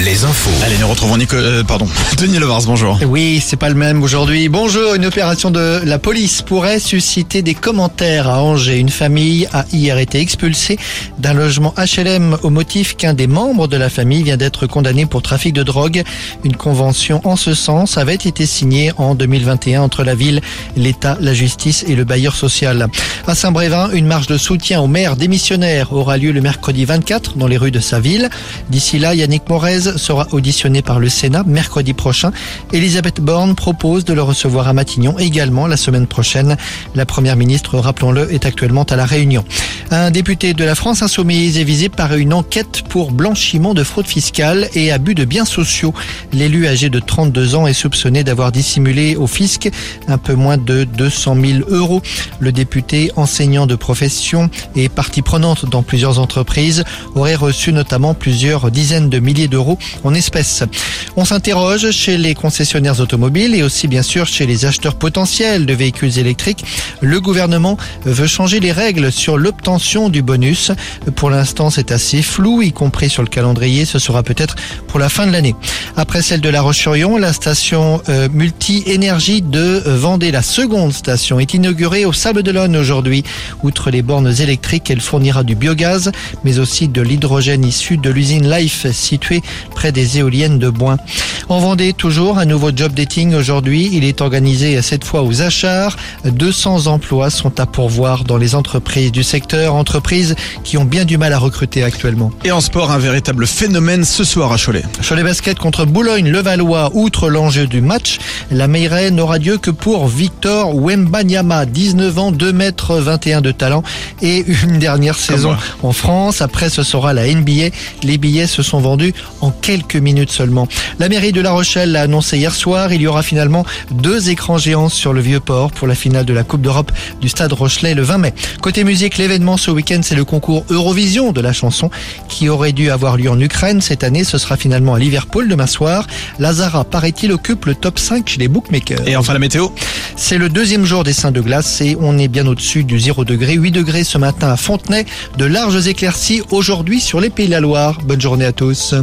les infos. Allez, nous retrouvons Nico, euh, pardon, Denis Levars, bonjour. Oui, c'est pas le même aujourd'hui. Bonjour, une opération de la police pourrait susciter des commentaires à Angers. Une famille a hier été expulsée d'un logement HLM au motif qu'un des membres de la famille vient d'être condamné pour trafic de drogue. Une convention en ce sens avait été signée en 2021 entre la ville, l'État, la justice et le bailleur social. À Saint-Brévin, une marche de soutien au maire démissionnaire aura lieu le mercredi 24 dans les rues de sa ville. D'ici là, Yannick Sera auditionné par le Sénat mercredi prochain. Elisabeth Borne propose de le recevoir à Matignon également la semaine prochaine. La première ministre, rappelons-le, est actuellement à la Réunion. Un député de la France insoumise est visé par une enquête pour blanchiment de fraude fiscale et abus de biens sociaux. L'élu âgé de 32 ans est soupçonné d'avoir dissimulé au fisc un peu moins de 200 000 euros. Le député, enseignant de profession et partie prenante dans plusieurs entreprises, aurait reçu notamment plusieurs dizaines de milliers d'euros en espèces. On s'interroge chez les concessionnaires automobiles et aussi bien sûr chez les acheteurs potentiels de véhicules électriques. Le gouvernement veut changer les règles sur l'obtention du bonus. Pour l'instant, c'est assez flou, y compris sur le calendrier. Ce sera peut-être pour la fin de l'année. Après celle de La Roche-sur-Yon, la station euh, multi-énergie de Vendée, la seconde station, est inaugurée au Sable d'Olonne aujourd'hui. Outre les bornes électriques, elle fournira du biogaz, mais aussi de l'hydrogène issu de l'usine Life située près des éoliennes de Boin. En Vendée, toujours un nouveau job dating aujourd'hui. Il est organisé cette fois aux Achars. 200 emplois sont à pourvoir dans les entreprises du secteur, entreprises qui ont bien du mal à recruter actuellement. Et en sport, un véritable phénomène ce soir à Cholet. Cholet Basket contre Boulogne-Levallois, outre l'enjeu du match, la Meilleray n'aura Dieu que pour Victor Wembanyama, 19 ans, 2 mètres 21 de talent et une dernière saison moi. en France. Après, ce sera la NBA. Les billets se sont vendus en quelques minutes seulement. La mairie de La Rochelle l'a annoncé hier soir. Il y aura finalement deux écrans géants sur le Vieux-Port pour la finale de la Coupe d'Europe du Stade Rochelet le 20 mai. Côté musique, l'événement ce week-end, c'est le concours Eurovision de la chanson qui aurait dû avoir lieu en Ukraine. Cette année, ce sera finalement à Liverpool demain soir. Lazara, paraît-il, occupe le top 5 chez les bookmakers. Et enfin la météo. C'est le deuxième jour des seins de glace et on est bien au-dessus du 0 degré. 8 degrés ce matin à Fontenay. De larges éclaircies aujourd'hui sur les Pays de la Loire. Bonne journée à tous.